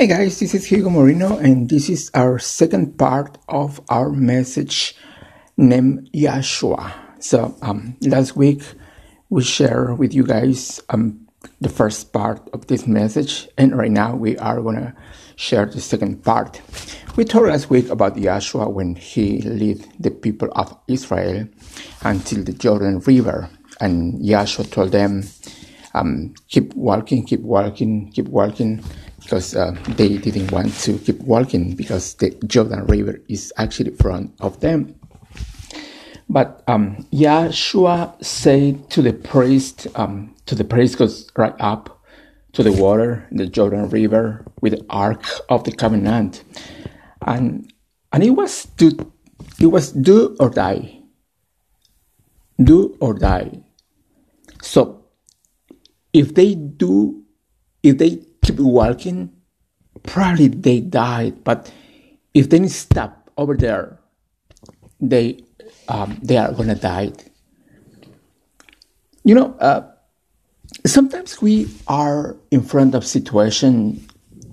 Hey guys, this is Hugo Moreno, and this is our second part of our message named Yahshua. So, um, last week we shared with you guys um, the first part of this message, and right now we are gonna share the second part. We talked last week about Yahshua when he led the people of Israel until the Jordan River, and Yahshua told them, um, "Keep walking, keep walking, keep walking." Because uh, they didn't want to keep walking because the Jordan River is actually in front of them. But um, Yahshua said to the priest, um, to the priest goes right up to the water, the Jordan River, with the Ark of the Covenant, and and it was do, it was do or die, do or die. So if they do, if they keep walking, probably they died. But if they stop over there, they um, they are gonna die. You know, uh, sometimes we are in front of situation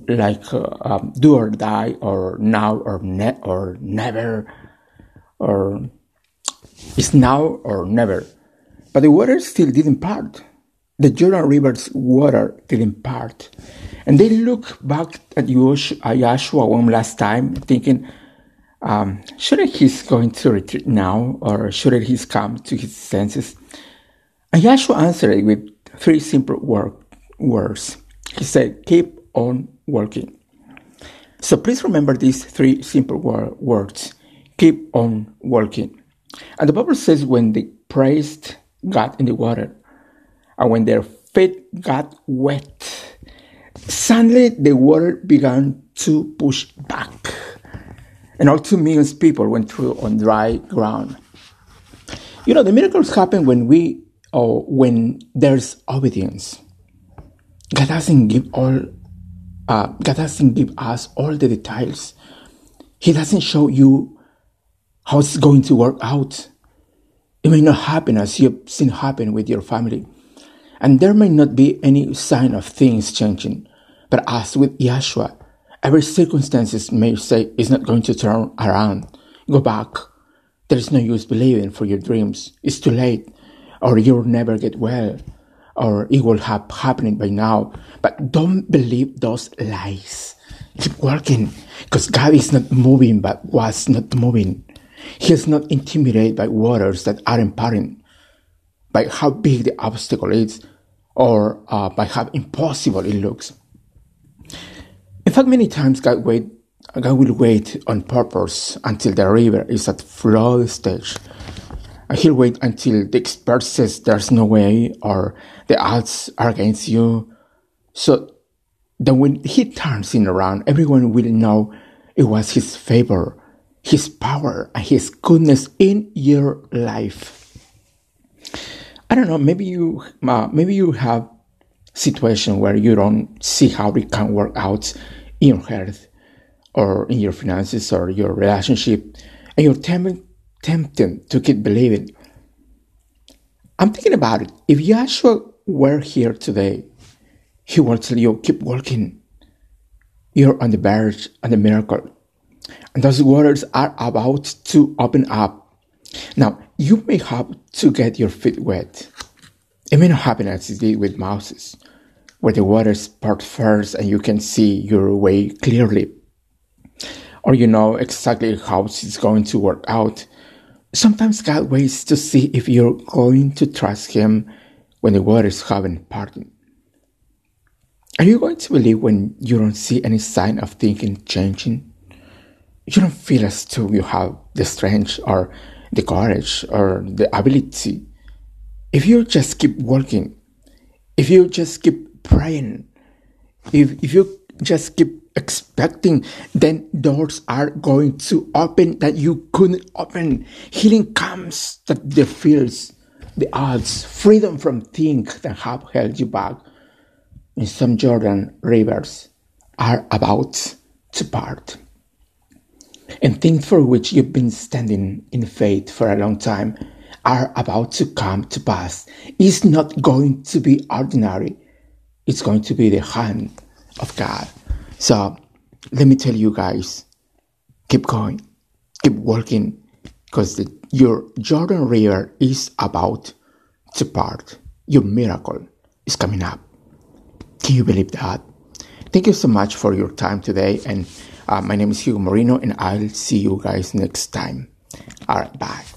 like uh, um, do or die, or now or ne- or never, or it's now or never. But the water still didn't part the Jordan River's water didn't part. And they look back at Yahshua one last time, thinking, um, shouldn't he's going to retreat now, or shouldn't he's come to his senses? And Yahshua answered with three simple word, words. He said, keep on working. So please remember these three simple wor- words. Keep on working. And the Bible says when they praised God in the water, and when their feet got wet, suddenly the water began to push back. And all two million people went through on dry ground. You know, the miracles happen when we or when there's obedience. God doesn't give all uh, God doesn't give us all the details. He doesn't show you how it's going to work out. It may not happen as you've seen happen with your family. And there may not be any sign of things changing. But as with Yahshua, every circumstances may say is not going to turn around. Go back. There is no use believing for your dreams. It's too late. Or you'll never get well. Or it will have happened by now. But don't believe those lies. Keep working. Because God is not moving but was not moving. He is not intimidated by waters that aren't parting by how big the obstacle is or uh, by how impossible it looks. In fact, many times God wait, God will wait on purpose until the river is at flood stage. He'll wait until the expert says there's no way or the odds are against you. So then when he turns it around, everyone will know it was his favor, his power, and his goodness in your life. I don't know. Maybe you uh, maybe you have situation where you don't see how it can work out in your health or in your finances or your relationship, and you're tempted tempted to keep believing. I'm thinking about it. If Yahshua were here today, he will tell you keep working. You're on the verge of the miracle, and those waters are about to open up. Now, you may have to get your feet wet. It may not happen as it did with Moses, where the waters part first and you can see your way clearly. Or you know exactly how it's going to work out. Sometimes God waits to see if you're going to trust Him when the waters haven't parted. Are you going to believe when you don't see any sign of thinking changing? You don't feel as though you have the strength or the courage or the ability, if you just keep working, if you just keep praying, if, if you just keep expecting, then doors are going to open that you couldn't open. Healing comes that defeats the odds, freedom from things that have held you back. In some Jordan rivers are about to part and things for which you've been standing in faith for a long time are about to come to pass. It's not going to be ordinary. It's going to be the hand of God. So let me tell you guys, keep going, keep working, because your Jordan River is about to part. Your miracle is coming up. Can you believe that? Thank you so much for your time today. And uh, my name is Hugo Moreno, and I'll see you guys next time. All right, bye.